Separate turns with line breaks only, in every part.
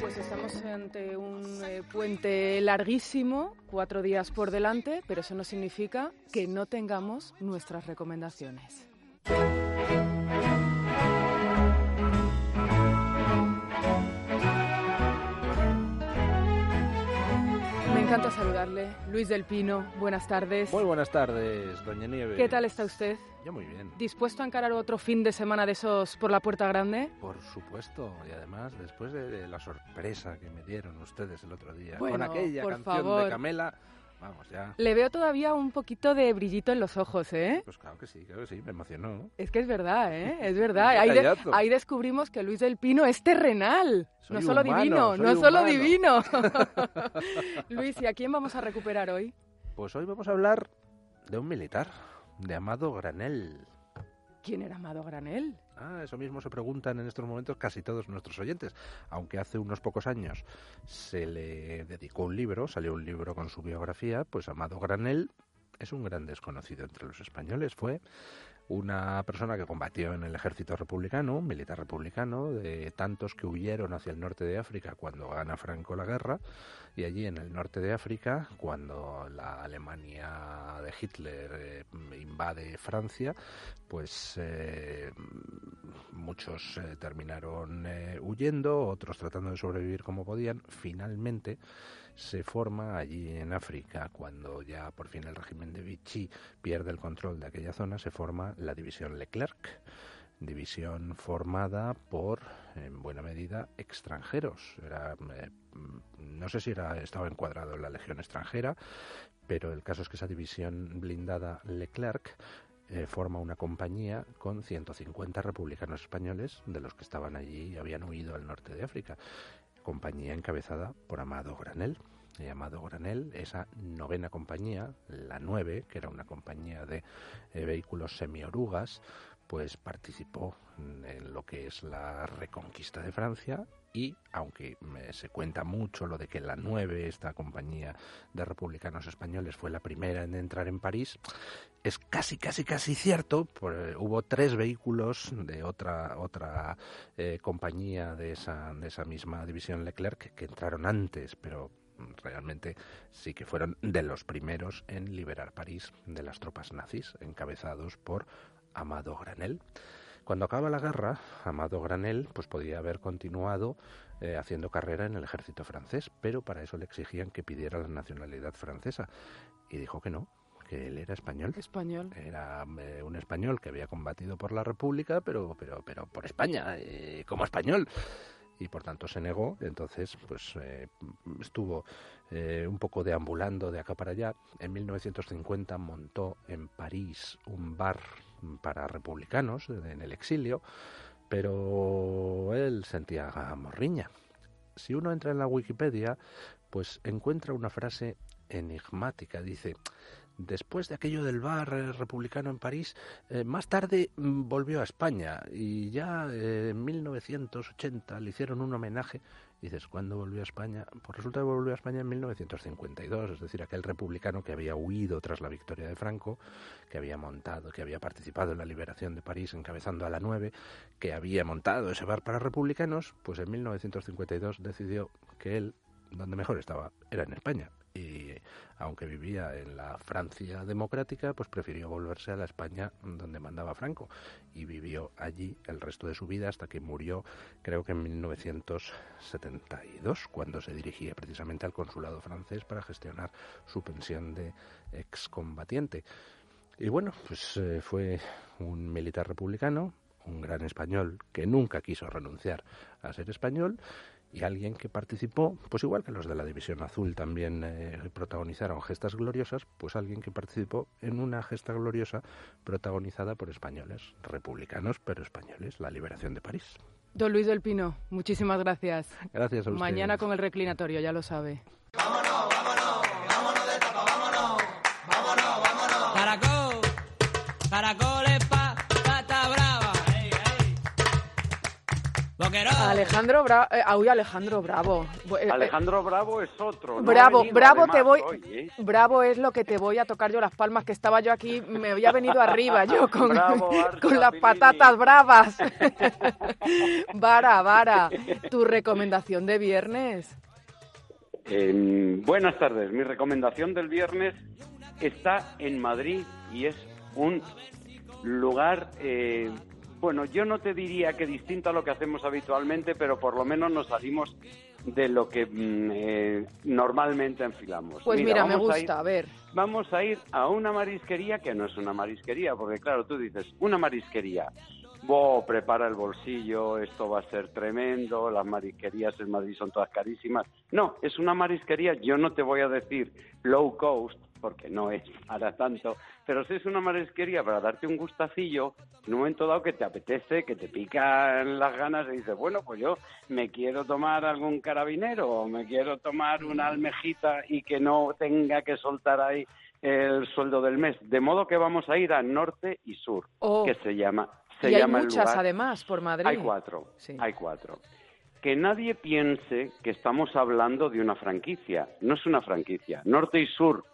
Pues estamos ante un eh, puente larguísimo, cuatro días por delante, pero eso no significa que no tengamos nuestras recomendaciones. Encanta saludarle. Luis del Pino, buenas tardes.
Muy buenas tardes, doña Nieve.
¿Qué tal está usted?
Yo muy bien.
¿Dispuesto a encarar otro fin de semana de esos por la puerta grande?
Por supuesto, y además después de, de la sorpresa que me dieron ustedes el otro día
Bueno,
con aquella
por
canción
favor.
de Camela, vamos ya.
Le veo todavía un poquito de brillito en los ojos, ¿eh?
Pues claro que sí, claro que sí, me emocionó.
Es que es verdad, ¿eh? Es verdad. Ahí, de-
detallazo.
ahí descubrimos que Luis del Pino es terrenal.
Soy
no solo
humano,
divino, no solo divino. Luis, ¿y a quién vamos a recuperar hoy?
Pues hoy vamos a hablar de un militar, de Amado Granel.
¿Quién era Amado Granel?
Ah, eso mismo se preguntan en estos momentos casi todos nuestros oyentes. Aunque hace unos pocos años se le dedicó un libro, salió un libro con su biografía, pues Amado Granel es un gran desconocido entre los españoles. Fue una persona que combatió en el ejército republicano, un militar republicano, de tantos que huyeron hacia el norte de África cuando gana Franco la guerra, y allí en el norte de África, cuando la Alemania de Hitler eh, invade Francia, pues eh, muchos eh, terminaron eh, huyendo, otros tratando de sobrevivir como podían. Finalmente se forma allí en África, cuando ya por fin el régimen de Vichy pierde el control de aquella zona, se forma la división Leclerc, división formada por, en buena medida, extranjeros. Era, eh, no sé si era, estaba encuadrado en la Legión extranjera, pero el caso es que esa división blindada Leclerc eh, forma una compañía con 150 republicanos españoles de los que estaban allí y habían huido al norte de África. Compañía encabezada por Amado Granel. Y Amado Granel, esa novena compañía, la 9, que era una compañía de eh, vehículos semiorugas, pues participó en lo que es la reconquista de Francia y aunque se cuenta mucho lo de que la 9, esta compañía de republicanos españoles, fue la primera en entrar en París, es casi, casi, casi cierto. eh, hubo tres vehículos de otra otra eh, compañía de esa, de esa misma división Leclerc que entraron antes, pero realmente sí que fueron de los primeros en liberar París de las tropas nazis, encabezados por Amado Granel. Cuando acaba la guerra, Amado Granel pues podía haber continuado eh, haciendo carrera en el ejército francés, pero para eso le exigían que pidiera la nacionalidad francesa y dijo que no, que él era español.
Español.
Era eh, un español que había combatido por la República, pero pero pero por España, eh, como español. Y por tanto se negó. Entonces, pues eh, estuvo eh, un poco deambulando de acá para allá. En 1950 montó en París un bar para republicanos eh, en el exilio, pero él sentía morriña. Si uno entra en la Wikipedia, pues encuentra una frase enigmática. Dice, después de aquello del bar eh, republicano en París, eh, más tarde mm, volvió a España y ya eh, en 1980 le hicieron un homenaje. Dices, ¿cuándo volvió a España? Pues resulta que volvió a España en 1952, es decir, aquel republicano que había huido tras la victoria de Franco, que había montado, que había participado en la liberación de París encabezando a la 9, que había montado ese bar para republicanos, pues en 1952 decidió que él, donde mejor estaba, era en España. Y aunque vivía en la Francia democrática, pues prefirió volverse a la España donde mandaba Franco. Y vivió allí el resto de su vida hasta que murió, creo que en 1972, cuando se dirigía precisamente al consulado francés para gestionar su pensión de excombatiente. Y bueno, pues eh, fue un militar republicano, un gran español que nunca quiso renunciar a ser español y alguien que participó, pues igual que los de la División Azul también eh, protagonizaron gestas gloriosas, pues alguien que participó en una gesta gloriosa protagonizada por españoles, republicanos pero españoles, la liberación de París.
Don Luis del Pino, muchísimas gracias.
Gracias a ustedes.
Mañana con el reclinatorio, ya lo sabe. Alejandro Bravo, eh, Alejandro Bravo.
Eh, Alejandro Bravo es otro.
Bravo, Bravo te voy, Bravo es lo que te voy a tocar yo las palmas que estaba yo aquí, me había venido arriba yo con, con las patatas bravas. vara, vara, tu recomendación de viernes.
buenas tardes, mi recomendación del viernes está en Madrid y es un lugar eh, bueno, yo no te diría que distinto a lo que hacemos habitualmente, pero por lo menos nos salimos de lo que mm, eh, normalmente enfilamos.
Pues mira, me gusta, a, ver.
Vamos a ir a una marisquería que no es una marisquería, porque claro, tú dices, una marisquería. Bo, prepara el bolsillo, esto va a ser tremendo, las marisquerías en Madrid son todas carísimas. No, es una marisquería, yo no te voy a decir low cost, porque no es para tanto, pero si es una marisquería para darte un gustacillo, en un momento dado que te apetece, que te pican las ganas y dices, bueno, pues yo me quiero tomar algún carabinero o me quiero tomar una almejita y que no tenga que soltar ahí el sueldo del mes. De modo que vamos a ir a norte y sur,
oh.
que se llama...
Se y hay muchas además por Madrid.
Hay cuatro, hay cuatro que nadie piense que estamos hablando de una franquicia. No es una franquicia. Norte y Sur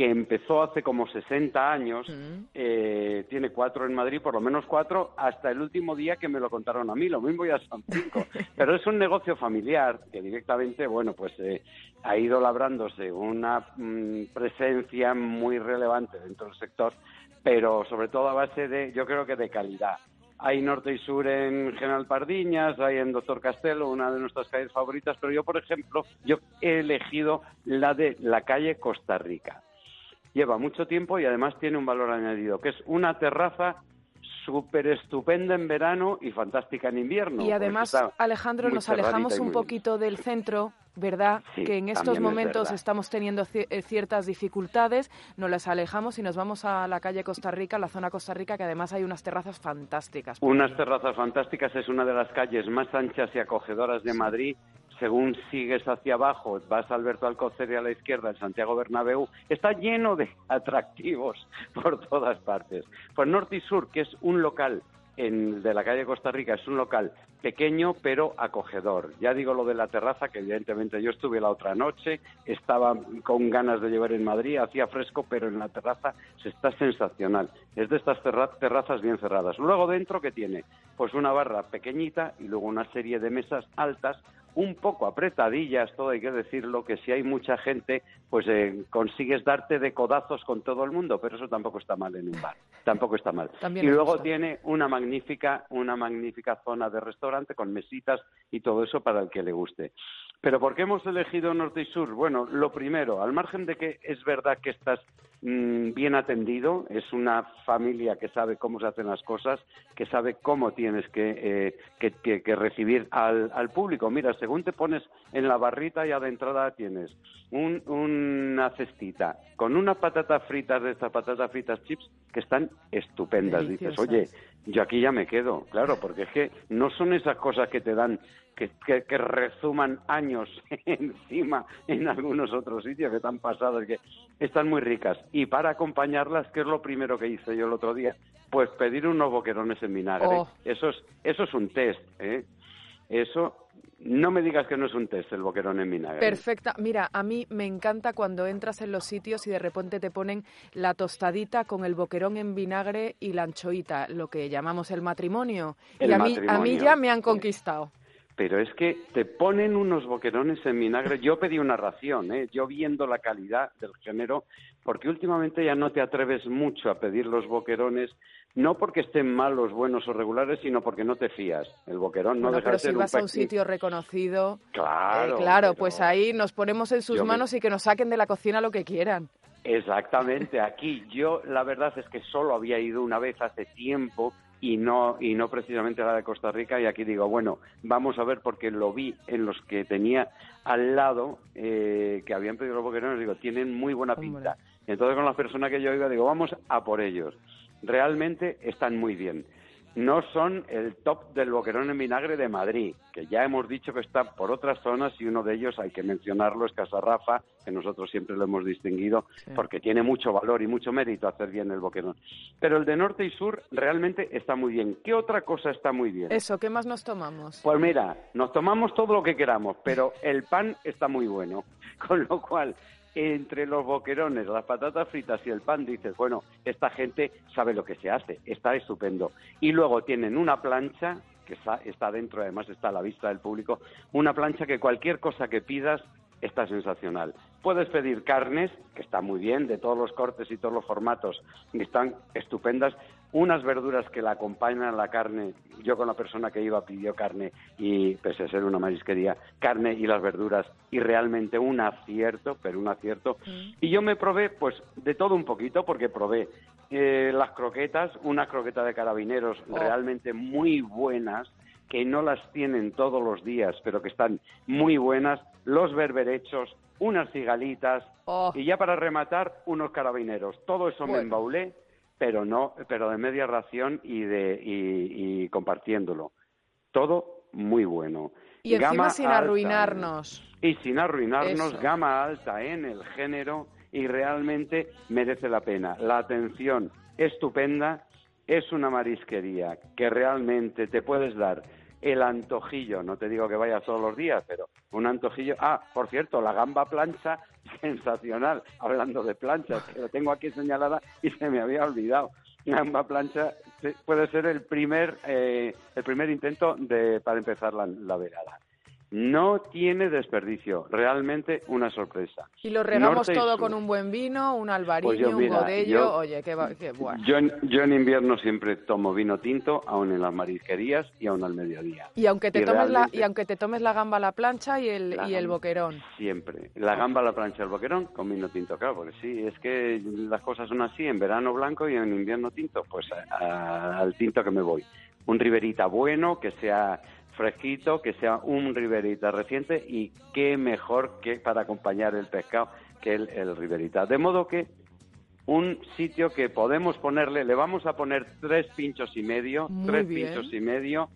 que empezó hace como 60 años, eh, tiene cuatro en Madrid, por lo menos cuatro, hasta el último día que me lo contaron a mí, lo mismo ya son cinco. Pero es un negocio familiar que directamente, bueno, pues eh, ha ido labrándose una mm, presencia muy relevante dentro del sector, pero sobre todo a base de, yo creo que de calidad. Hay norte y sur en General Pardiñas, hay en Doctor Castelo, una de nuestras calles favoritas, pero yo, por ejemplo, yo he elegido la de la calle Costa Rica lleva mucho tiempo y además tiene un valor añadido, que es una terraza súper estupenda en verano y fantástica en invierno.
Y además, Alejandro, nos alejamos un poquito del centro, ¿verdad? que en estos momentos estamos teniendo eh, ciertas dificultades, nos las alejamos y nos vamos a la calle Costa Rica, la zona Costa Rica, que además hay unas terrazas fantásticas.
Unas terrazas fantásticas, es una de las calles más anchas y acogedoras de Madrid según sigues hacia abajo, vas Alberto Alcocer y a la izquierda, el Santiago Bernabéu, está lleno de atractivos por todas partes. Pues Norte y Sur, que es un local de la calle Costa Rica, es un local pequeño pero acogedor. Ya digo lo de la terraza, que evidentemente yo estuve la otra noche, estaba con ganas de llevar en Madrid, hacía fresco, pero en la terraza se está sensacional. Es de estas terrazas bien cerradas. Luego dentro, ¿qué tiene? Pues una barra pequeñita y luego una serie de mesas altas un poco apretadillas, todo hay que decirlo, que si hay mucha gente, pues eh, consigues darte de codazos con todo el mundo, pero eso tampoco está mal en un bar, tampoco está mal. y luego tiene una magnífica, una magnífica zona de restaurante con mesitas y todo eso para el que le guste. Pero ¿por qué hemos elegido norte y sur? Bueno, lo primero, al margen de que es verdad que estás mm, bien atendido, es una familia que sabe cómo se hacen las cosas, que sabe cómo tienes que, eh, que, recibir al, al, público. Mira, según te pones en la barrita ya de entrada tienes una cestita con unas patatas fritas de estas patatas fritas chips que están estupendas. Dices, oye, yo aquí ya me quedo, claro, porque es que no son esas cosas que te dan que, que, resuman años encima en algunos otros sitios que están pasados, que están muy ricas. Y para acompañarlas, ¿qué es lo primero que hice yo el otro día? Pues pedir unos boquerones en vinagre. Oh. Eso, es, eso es un test, ¿eh? Eso no me digas que no es un test el boquerón en vinagre.
Perfecta. Mira, a mí me encanta cuando entras en los sitios y de repente te ponen la tostadita con el boquerón en vinagre y la anchoita, lo que llamamos el matrimonio. y a mí, a mí ya me han conquistado
pero es que te ponen unos boquerones en vinagre. Yo pedí una ración, ¿eh? yo viendo la calidad del género, porque últimamente ya no te atreves mucho a pedir los boquerones, no porque estén malos, buenos o regulares, sino porque no te fías. El boquerón no deja
pero
de ser
si vas a un sitio reconocido,
claro,
eh, claro, pues ahí nos ponemos en sus manos y que nos saquen de la cocina lo que quieran.
Exactamente, aquí yo la verdad es que solo había ido una vez hace tiempo y no y no precisamente la de Costa Rica y aquí digo bueno vamos a ver porque lo vi en los que tenía al lado eh, que habían pedido los boquerones digo tienen muy buena pinta entonces con la persona que yo iba digo vamos a por ellos realmente están muy bien no son el top del boquerón en vinagre de Madrid, que ya hemos dicho que está por otras zonas y uno de ellos, hay que mencionarlo, es Casarrafa, que nosotros siempre lo hemos distinguido porque tiene mucho valor y mucho mérito hacer bien el boquerón. Pero el de norte y sur realmente está muy bien. ¿Qué otra cosa está muy bien?
Eso, ¿qué más nos tomamos?
Pues mira, nos tomamos todo lo que queramos, pero el pan está muy bueno. Con lo cual, entre los boquerones, las patatas fritas y el pan, dices, bueno, esta gente sabe lo que se hace, está estupendo. Y luego tienen una plancha, que está, está dentro, además está a la vista del público, una plancha que cualquier cosa que pidas está sensacional. Puedes pedir carnes, que está muy bien, de todos los cortes y todos los formatos, y están estupendas. Unas verduras que la acompañan a la carne. Yo con la persona que iba pidió carne y, pese a ser una marisquería, carne y las verduras, y realmente un acierto, pero un acierto. Y yo me probé, pues, de todo un poquito, porque probé eh, las croquetas, una croqueta de carabineros oh. realmente muy buenas, que no las tienen todos los días, pero que están muy buenas, los berberechos, unas cigalitas oh. y ya para rematar unos carabineros. Todo eso me embaulé, pero no, pero de media ración y de y, compartiéndolo. Todo muy bueno.
Y encima sin arruinarnos.
Y sin arruinarnos, gama alta en el género y realmente merece la pena. La atención estupenda, es una marisquería que realmente te puedes dar el antojillo, no te digo que vayas todos los días, pero un antojillo. Ah, por cierto, la gamba plancha, sensacional, hablando de planchas, que lo tengo aquí señalada y se me había olvidado. Gamba plancha puede ser el primer, eh, el primer intento de, para empezar la, la velada. No tiene desperdicio, realmente una sorpresa.
Y lo regamos todo con un buen vino, un albariño, pues un godello, oye, qué, bueno.
Yo en, yo en, invierno siempre tomo vino tinto, aún en las marisquerías y aún al mediodía.
Y aunque te, tomes, la, y aunque te tomes la gamba a la plancha y el, y el boquerón.
Siempre, la gamba a la plancha y el boquerón con vino tinto, claro, porque sí, es que las cosas son así, en verano blanco y en invierno tinto, pues al tinto que me voy. Un riberita bueno, que sea fresquito, que sea un riberita reciente y qué mejor que para acompañar el pescado que el, riberita. De modo que un sitio que podemos ponerle, le vamos a poner tres pinchos y medio, tres pinchos y medio,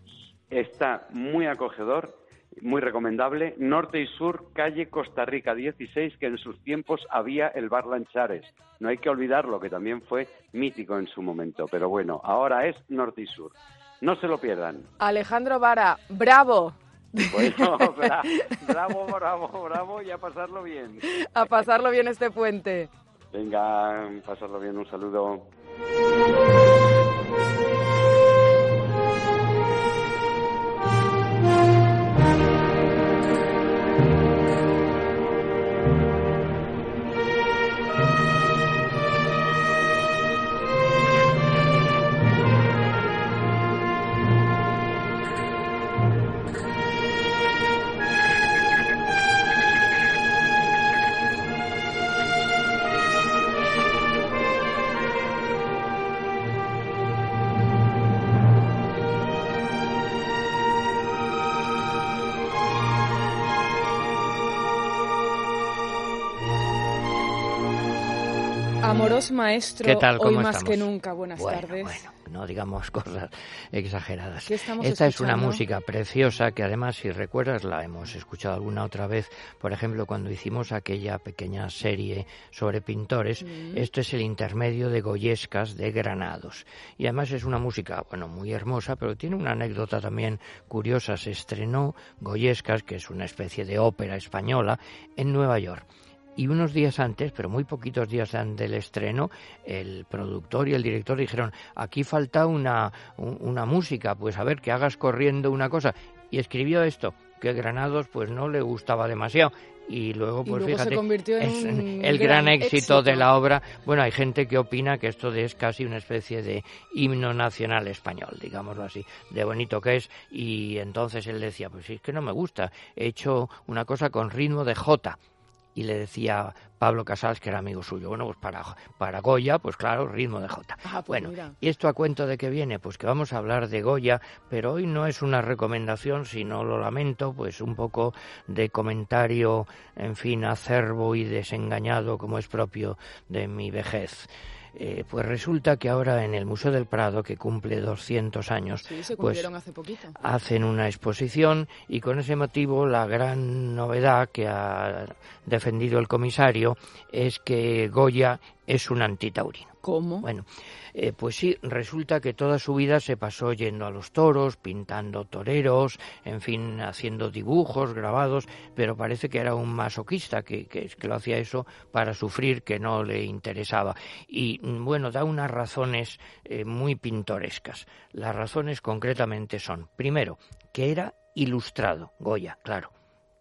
está muy acogedor, muy recomendable, norte y sur, calle Costa Rica 16, que en sus tiempos había el bar Lanchares. No hay que olvidarlo, que también fue mítico en su momento, pero bueno, ahora es norte y sur. No se lo pierdan.
Alejandro Vara, bravo.
Bueno, bravo, bravo, bravo y a pasarlo bien.
A pasarlo bien este puente.
Venga, pasarlo bien, un saludo.
Amoros maestro, ¿Qué tal? hoy más que nunca. Buenas tardes.
Bueno, no digamos cosas exageradas. Esta es una música preciosa que además, si recuerdas, la hemos escuchado alguna otra vez. Por ejemplo, cuando hicimos aquella pequeña serie sobre pintores, mm. esto es el intermedio de Goyescas de Granados. Y además es una música, bueno, muy hermosa, pero tiene una anécdota también curiosa. Se estrenó Goyescas, que es una especie de ópera española, en Nueva York y unos días antes, pero muy poquitos días antes del estreno, el productor y el director dijeron, aquí falta una, una música, pues a ver, que hagas corriendo una cosa. Y escribió esto, que Granados pues no le gustaba demasiado. Y luego, pues fíjate, es el gran, éxito, de la obra. Bueno, hay gente que opina que esto es casi una especie de himno nacional español, digámoslo así, de bonito que es. Y entonces él decía, pues sí, es que no me gusta, he hecho una cosa con ritmo de J y le decía Pablo Casals, que era amigo suyo, bueno, pues para, para Goya, pues claro, ritmo de Jota.
Ah,
pues bueno, ¿y esto a cuento de qué viene? Pues que vamos a hablar de Goya, pero hoy no es una recomendación, sino lo lamento, pues un poco de comentario, en fin, acerbo y desengañado como es propio de mi vejez. Eh, pues resulta que ahora en el Museo del Prado, que cumple 200 años, pues hacen una exposición y con ese motivo la gran novedad que ha defendido el comisario es que Goya es un antitaurino.
¿Cómo?
Bueno, eh, pues sí, resulta que toda su vida se pasó yendo a los toros, pintando toreros, en fin, haciendo dibujos, grabados, pero parece que era un masoquista, que, que, lo hacía eso para sufrir, que no le interesaba. Y bueno, da unas razones eh, muy pintorescas. Las razones concretamente son, primero, que era ilustrado, Goya, claro.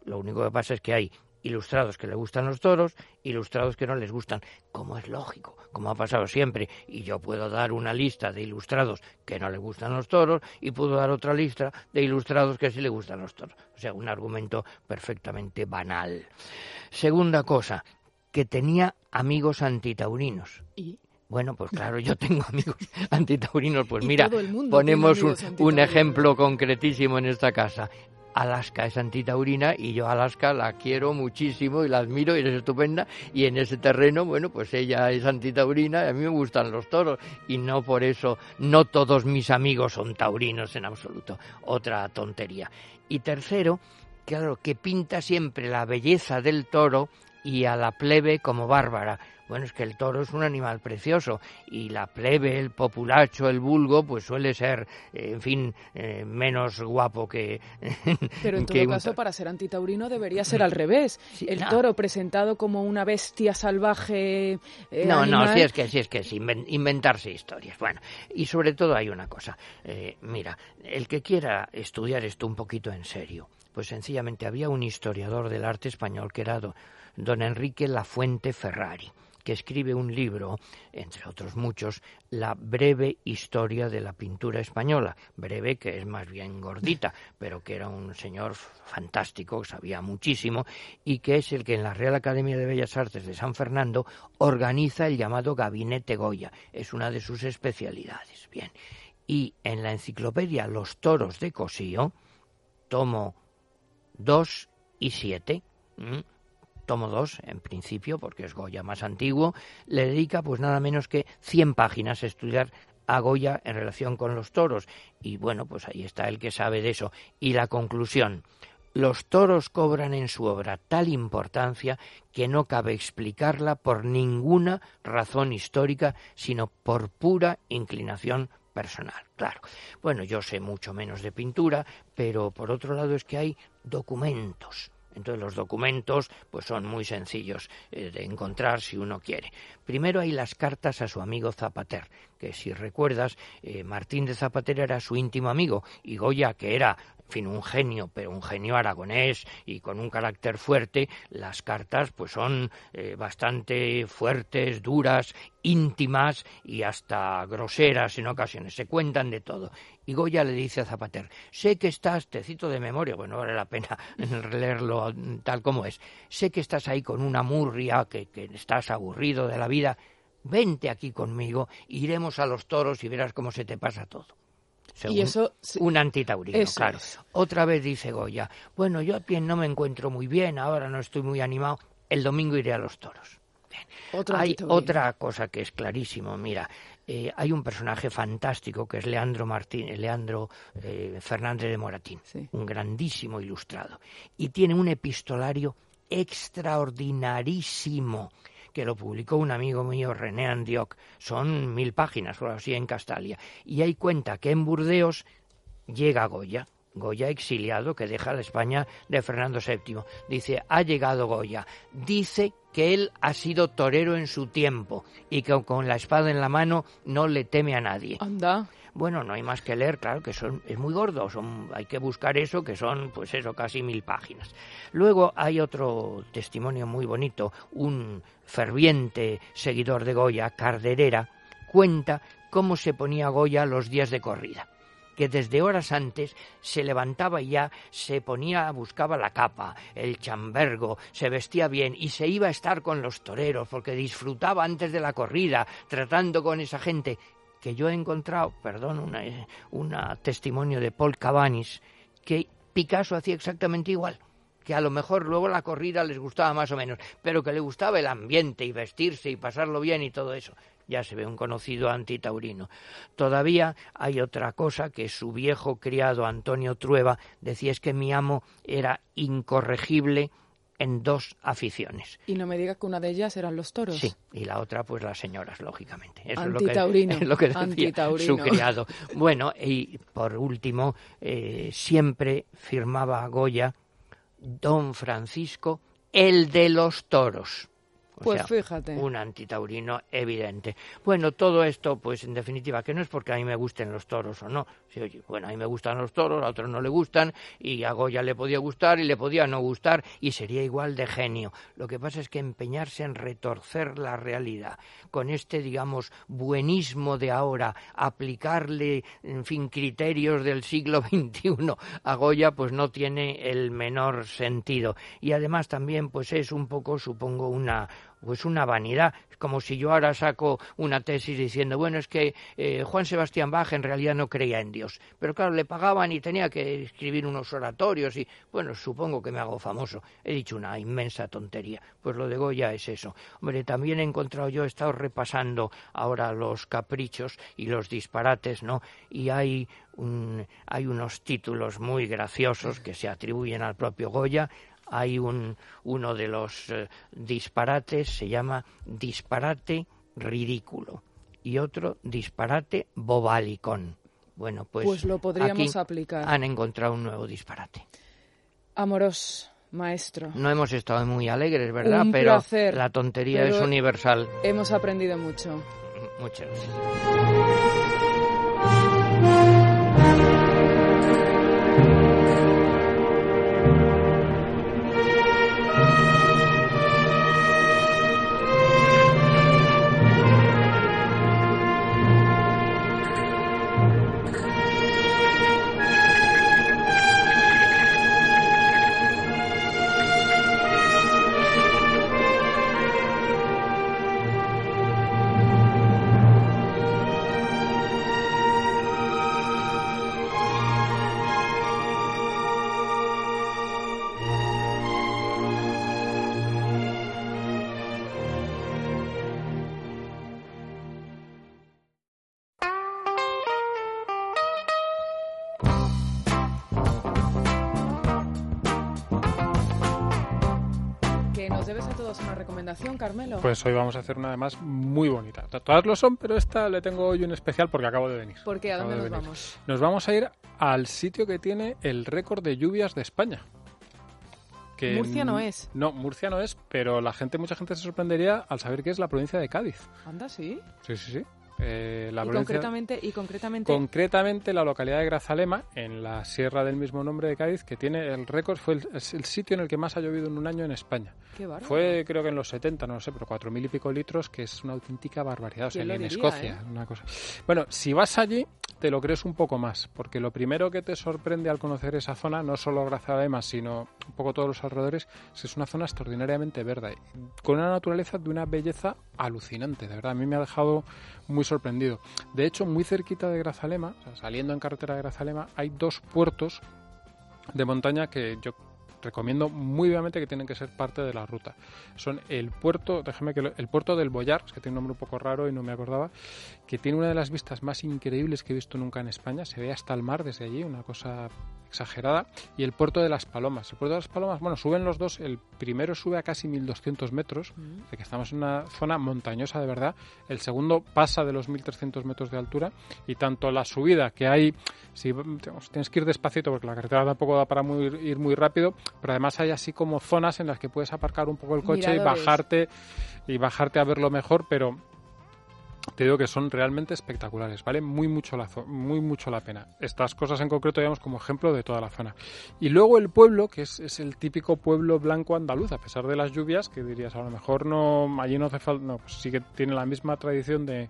Lo único que pasa es que hay ilustrados que le gustan los toros, ilustrados que no les gustan, como es lógico, como ha pasado siempre. Y yo puedo dar una lista de ilustrados que no le gustan los toros y puedo dar otra lista de ilustrados que sí le gustan los toros. O sea, un argumento perfectamente banal. Segunda cosa, que tenía amigos antitaurinos.
¿Y?
Bueno, pues claro, yo tengo amigos antitaurinos. Pues mira, ponemos un, ejemplo concretísimo en esta casa. Alaska es antitaurina y yo Alaska la quiero muchísimo y la admiro y es estupenda y en ese terreno, bueno, pues ella es antitaurina y a mí me gustan los toros y no por eso, no todos mis amigos son taurinos en absoluto, otra tontería. Y tercero, claro, que pinta siempre la belleza del toro y a la plebe como bárbara. Bueno, es que el toro es un animal precioso y la plebe, el populacho, el vulgo, pues suele ser, eh, en fin, eh, menos guapo que.
Pero en todo caso, para ser antitaurino debería ser al revés. el toro presentado como una bestia salvaje.
Eh, no, no, sí es que sí es que es inventarse historias. Bueno, y sobre todo hay una cosa. mira, el que quiera estudiar esto un poquito en serio, pues sencillamente había un historiador del arte español que era don Enrique Lafuente Ferrari que escribe un libro, entre otros muchos, La breve historia de la pintura española. Breve, que es más bien gordita, pero que era un señor fantástico, que sabía muchísimo, y que es el que en la Real Academia de Bellas Artes de San Fernando organiza el llamado Gabinete Goya. Es una de sus especialidades. Bien. Y en la enciclopedia Los toros de Cosío, tomo 2 y 7, tomo 2 en principio, porque es Goya más antiguo, le dedica pues nada menos que 100 páginas a estudiar a Goya en relación con los toros. Y bueno, pues ahí está el que sabe de eso. Y la conclusión. Los toros cobran en su obra tal importancia que no cabe explicarla por ninguna razón histórica, sino por pura inclinación personal. Claro. Bueno, yo sé mucho menos de pintura, pero por otro lado es que hay documentos entonces los documentos pues son muy sencillos eh, de encontrar si uno quiere. Primero hay las cartas a su amigo Zapater, que si recuerdas, eh, Martín de Zapater era su íntimo amigo y Goya, que era fin, un genio, pero un genio aragonés y con un carácter fuerte, las cartas pues son eh, bastante fuertes, duras, íntimas y hasta groseras en ocasiones, se cuentan de todo. Y Goya le dice a Zapater, sé que estás, te cito de memoria, bueno, vale la pena leerlo tal como es, sé que estás ahí con una murria, que, que estás aburrido de la vida, vente aquí conmigo, iremos a los toros y verás cómo se te pasa todo y eso, un antitaurino, claro. Otra vez dice Goya, bueno, yo a pie no me encuentro muy bien, ahora no estoy muy animado, el domingo iré a los toros. hay otra cosa que es clarísimo, mira, eh, hay un personaje fantástico que es Leandro Martín, Leandro eh, Fernández de Moratín, un grandísimo ilustrado, y tiene un epistolario extraordinarísimo que lo publicó un amigo mío, René Andioc. Son mil páginas o así en Castalia. Y ahí cuenta que en Burdeos llega Goya. Goya exiliado que deja la España de Fernando VII. Dice, ha llegado Goya. Dice que él ha sido torero en su tiempo y que con la espada en la mano no le teme a nadie.
Anda.
Bueno, no hay más que leer, claro que son, es muy gordo, son, hay que buscar eso, que son, pues eso, casi mil páginas. Luego hay otro testimonio muy bonito, un ferviente seguidor de Goya, Carderera, cuenta cómo se ponía Goya los días de corrida que desde horas antes se levantaba y ya se ponía, buscaba la capa, el chambergo, se vestía bien y se iba a estar con los toreros porque disfrutaba antes de la corrida, tratando con esa gente que yo he encontrado, perdón, un testimonio de Paul Cabanis, que Picasso hacía exactamente igual. que a lo mejor luego la corrida les gustaba más o menos, pero que le gustaba el ambiente y vestirse y pasarlo bien y todo eso. Ya se ve un conocido antitaurino. Todavía hay otra cosa que su viejo criado Antonio Trueba decía es que mi amo era incorregible en dos aficiones.
Y no me diga que una de ellas eran los toros.
Sí, y la otra pues las señoras, lógicamente.
Eso Antitaurino.
Es lo que, decía su criado. Bueno, y por último, eh, siempre firmaba Goya Don Francisco, el de los toros
pues fíjate.
Un antitaurino evidente. Bueno, todo esto, pues en definitiva, que no es porque a mí me gusten los toros o no. Oye, bueno, a mí me gustan los toros, a otros no le gustan, y a Goya le podía gustar y le podía no gustar, y sería igual de genio. Lo que pasa es que empeñarse en retorcer la realidad, con este, digamos, buenismo de ahora, aplicarle, en fin, criterios del siglo XXI a Goya, pues no tiene el menor sentido. Y además también, pues es un poco, supongo, una pues una vanidad. Como si yo ahora saco una tesis diciendo, bueno, es que eh, Juan Sebastián Bach en realidad no creía en Dios. Pero claro, le pagaban y tenía que escribir unos oratorios y, bueno, supongo que me hago famoso. He dicho una inmensa tontería. Pues lo de Goya es eso. Hombre, también he encontrado yo, he estado repasando ahora los caprichos y los disparates, ¿no? Y hay un, hay unos títulos muy graciosos que se atribuyen al propio Goya hay un, uno de los eh, disparates, se llama disparate ridículo, y otro disparate bobalicón. Bueno, pues,
pues lo podríamos aplicar.
Han encontrado un nuevo disparate.
Amoros, maestro.
No hemos estado muy alegres, ¿verdad? pero la tontería es universal.
Hemos aprendido mucho.
Muchas gracias.
Carmelo?
Pues hoy vamos a hacer una además muy bonita. Todas lo son, pero esta le tengo hoy un especial porque acabo de venir.
¿Por qué? ¿A dónde nos vamos?
Nos vamos a ir al sitio que tiene el récord de lluvias de España.
Que Murcia no es.
No, Murcia no es, pero la gente, mucha gente se sorprendería al saber que es la provincia de Cádiz.
¿Anda, sí?
Sí, sí, sí.
Eh, la y, concretamente, y concretamente
concretamente la localidad de Grazalema en la sierra del mismo nombre de Cádiz que tiene el récord fue el, sitio en el que más ha llovido en un año en España. Fue creo que en los 70 no lo sé pero cuatro mil y pico litros que es una auténtica barbaridad o sea en Escocia eh? una cosa. Bueno si vas allí te lo crees un poco más porque lo primero que te sorprende al conocer esa zona no solo Grazalema sino un poco todos los alrededores es que es una zona extraordinariamente verde con una naturaleza de una belleza alucinante de verdad a mí me ha dejado muy sorprendido. De hecho, muy cerquita de Grazalema, saliendo en carretera de Grazalema, hay dos puertos de montaña que yo recomiendo muy vivamente que tienen que ser parte de la ruta. Son el puerto, déjame que el puerto del Boyar, que tiene un nombre un poco raro y no me acordaba, que tiene una de las vistas más increíbles que he visto nunca en España. Se ve hasta el mar desde allí, una cosa exagerada, y el puerto de las Palomas. El puerto de las Palomas, bueno, suben los dos, el primero sube a casi 1200 metros, mm. de que estamos en una zona montañosa de verdad, el segundo pasa de los 1300 metros de altura, y tanto la subida que hay, si tienes que ir despacito porque la carretera tampoco da para ir muy rápido, pero además hay así como zonas en las que puedes aparcar un poco el coche y bajarte y bajarte a verlo mejor, pero te digo que son realmente espectaculares, vale muy mucho la muy mucho la pena. Estas cosas en concreto digamos como ejemplo de toda la zona. Y luego el pueblo, que es, el típico pueblo blanco andaluz, a pesar de las lluvias, que dirías a lo mejor no allí no hace falta, no, pues sí que tiene la misma tradición de,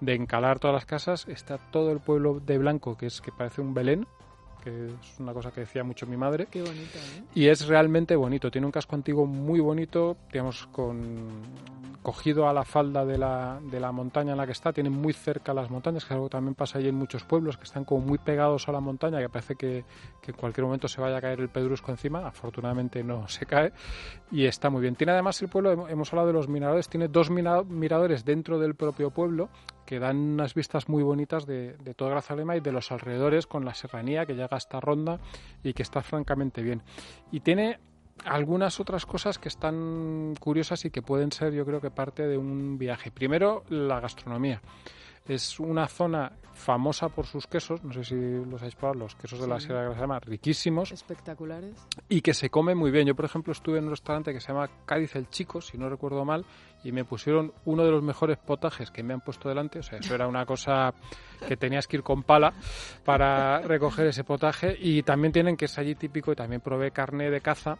de encalar todas las casas, está todo el pueblo de blanco, que es que parece un Belén, que es una cosa que decía mucho mi madre.
Qué bonito, ¿eh?
Y es realmente bonito. Tiene un casco antiguo muy bonito, digamos, con, cogido a la falda de la, de la montaña en la que está, tiene muy cerca las montañas, que es algo que también pasa ahí en muchos pueblos, que están como muy pegados a la montaña, que parece que, que en cualquier momento se vaya a caer el pedrusco encima, afortunadamente no se cae, y está muy bien. Tiene además el pueblo, hemos hablado de los miradores, tiene dos miradores dentro del propio pueblo, que dan unas vistas muy bonitas de, de toda Grazalema y de los alrededores con la serranía que llega hasta Ronda y que está francamente bien. Y tiene algunas otras cosas que están curiosas y que pueden ser yo creo que parte de un viaje. Primero, la gastronomía. Es una zona famosa por sus quesos, no sé si los habéis probado, los quesos de la Sierra de Grazalema, riquísimos.
Espectaculares.
Y que se come muy bien. Yo, por ejemplo, estuve en un restaurante que se llama Cádiz el Chico, si no recuerdo mal, y me pusieron uno de los mejores potajes que me han puesto delante. O sea, eso era una cosa que tenías que ir con pala para recoger ese potaje. Y también tienen que es allí típico, y también probé carne de caza,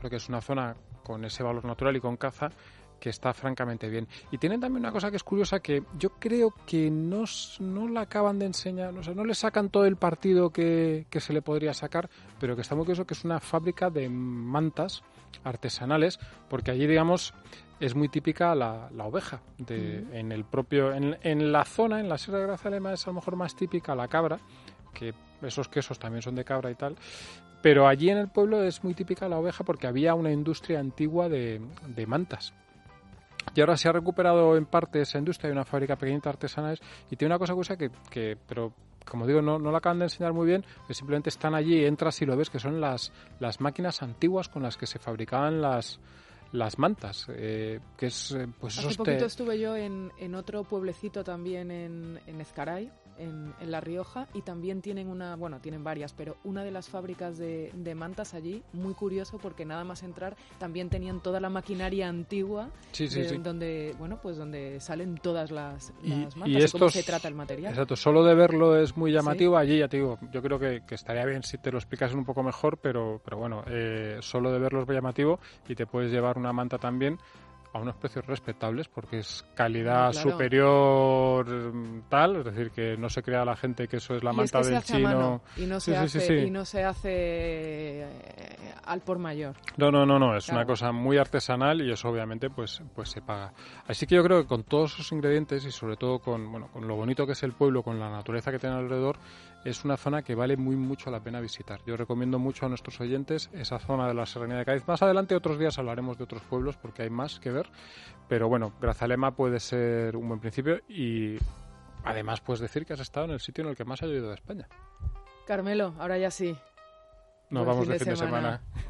porque es una zona con ese valor natural y con caza que está francamente bien. Y tienen también una cosa que es curiosa que yo creo que no, no la acaban de enseñar, o sea, no le sacan todo el partido que, que, se le podría sacar, pero que está muy curioso que es una fábrica de mantas artesanales, porque allí, digamos, es muy típica la, la oveja. De, En el propio, en, en, la zona, en la Sierra de Grazalema, es a lo mejor más típica la cabra, que esos quesos también son de cabra y tal, pero allí en el pueblo es muy típica la oveja porque había una industria antigua de, de mantas. Y ahora se ha recuperado en parte esa industria, hay una fábrica pequeñita de artesanales y tiene una cosa curiosa que, que pero como digo, no, no la acaban de enseñar muy bien, que simplemente están allí, entras y lo ves, que son las, las máquinas antiguas con las que se fabricaban las, las mantas, eh, que es pues
Hace poquito estuve yo en, en otro pueblecito también en, en Ezcaray, en, La Rioja y también tienen una, bueno, tienen varias, pero una de las fábricas de, mantas allí, muy curioso porque nada más entrar también tenían toda la maquinaria antigua donde, bueno, pues donde salen todas las, mantas y, cómo se trata el material.
Exacto, solo de verlo es muy llamativo, allí ya te digo, yo creo que, estaría bien si te lo explicas un poco mejor, pero, pero bueno, eh, solo de verlo es muy llamativo y te puedes llevar una manta también a unos precios respetables porque es calidad superior mm, tal, es decir, que no se crea la gente que eso es la manta del chino.
Y no se hace, Y no se hace al por mayor.
No, no, no, no, es una cosa muy artesanal y eso obviamente pues, pues se paga. Así que yo creo que con todos esos ingredientes y sobre todo con, bueno, con lo bonito que es el pueblo, con la naturaleza que tiene alrededor, es una zona que vale muy mucho la pena visitar. Yo recomiendo mucho a nuestros oyentes esa zona de la Serranía de Cádiz. Más adelante otros días hablaremos de otros pueblos porque hay más que ver, pero bueno, Grazalema puede ser un buen principio y además puedes decir que has estado en el sitio en el que más ha llovido de España.
Carmelo, ahora ya sí.
Nos vamos de fin de semana.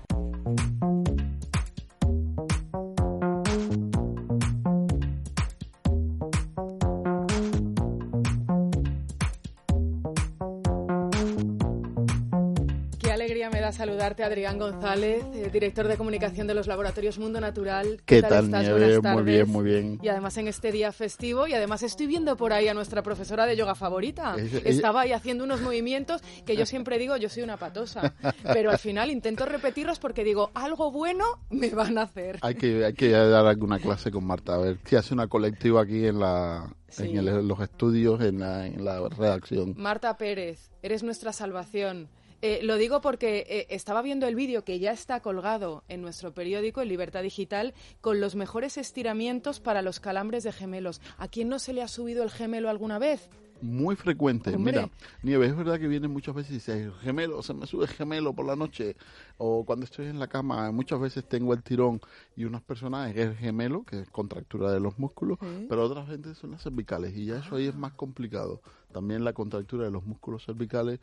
saludarte, Adrián González, eh, director de comunicación de los laboratorios Mundo Natural.
¿Qué, tal, Muy bien, muy bien.
Y además en este día festivo, y además estoy viendo por ahí a nuestra profesora de yoga favorita. Estaba ahí haciendo unos movimientos que yo siempre digo, yo soy una patosa, pero al final intento repetirlos porque digo, algo bueno me van a hacer.
Hay que, hay que dar alguna clase con Marta, a ver si hace una colectiva aquí en la, en los estudios, en la, en la redacción.
Marta Pérez, eres nuestra salvación. Eh, lo digo porque eh, estaba viendo el vídeo que ya está colgado en nuestro periódico, en Libertad Digital, con los mejores estiramientos para los calambres de gemelos. ¿A quién no se le ha subido el gemelo alguna vez?
Muy frecuente. Mira, Nieves, es verdad que vienen muchas veces y dice, gemelo, se me sube el gemelo por la noche. O cuando estoy en la cama, muchas veces tengo el tirón y unas personas es el gemelo, que es contractura de los músculos, pero otras veces son las cervicales y ya eso ahí es más complicado. También la contractura de los músculos cervicales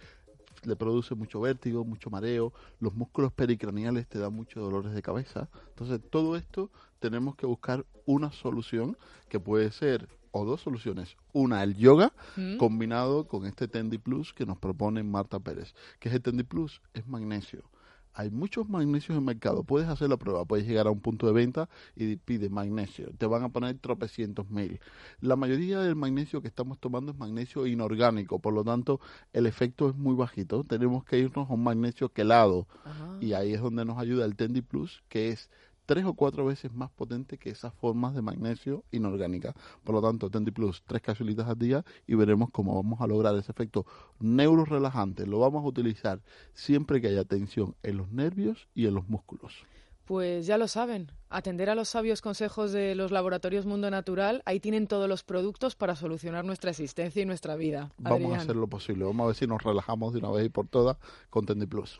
le produce mucho vértigo, mucho mareo, los músculos pericraniales te dan muchos dolores de cabeza. Entonces, todo esto tenemos que buscar una solución que puede ser o dos soluciones. Una, el yoga, mm. combinado con este Tendi Plus que nos propone Marta Pérez. ¿Qué es el Tendi Plus? Es magnesio hay muchos magnesios en el mercado. Puedes hacer la prueba, puedes llegar a un punto de venta y pide magnesio. Te van a poner tropecientos mil. La mayoría del magnesio que estamos tomando es magnesio inorgánico, por lo tanto el efecto es muy bajito. Tenemos que irnos a un magnesio quelado y ahí es donde nos ayuda el Tendi Plus, que es tres o cuatro veces más potente que esas formas de magnesio inorgánica. Por lo tanto, Tendi Plus, tres capsulitas al día y veremos cómo vamos a lograr ese efecto neurorelajante. Lo vamos a utilizar siempre que haya tensión en los nervios y en los músculos.
Pues ya lo saben, atender a los sabios consejos de los laboratorios Mundo Natural, ahí tienen todos los productos para solucionar nuestra existencia y nuestra vida.
Vamos a hacer lo posible, vamos a ver si nos relajamos de una vez y por todas con Tendi Plus.